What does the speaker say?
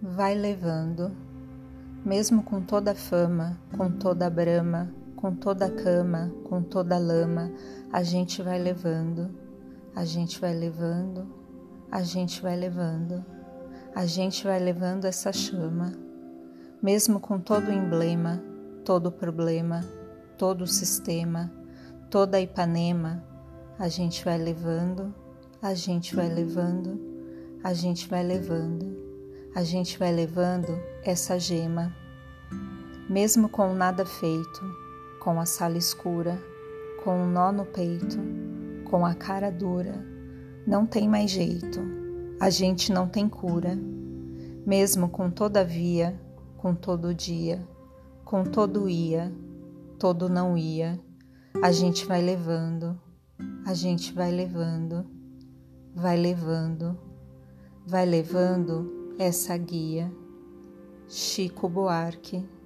vai levando, mesmo com toda a fama, com toda a brama, com toda a cama, com toda a lama, a gente vai levando, a gente vai levando, a gente vai levando, a gente vai levando essa chama, mesmo com todo o emblema, todo o problema, todo o sistema, toda a Ipanema, a gente vai levando, a gente vai levando, a gente vai levando, a gente vai levando essa gema, mesmo com nada feito, com a sala escura, com um nó no peito, com a cara dura, não tem mais jeito, a gente não tem cura, mesmo com todavia, com todo dia, com todo ia, todo não ia, a gente vai levando, a gente vai levando, vai levando, vai levando essa guia. Chico Buarque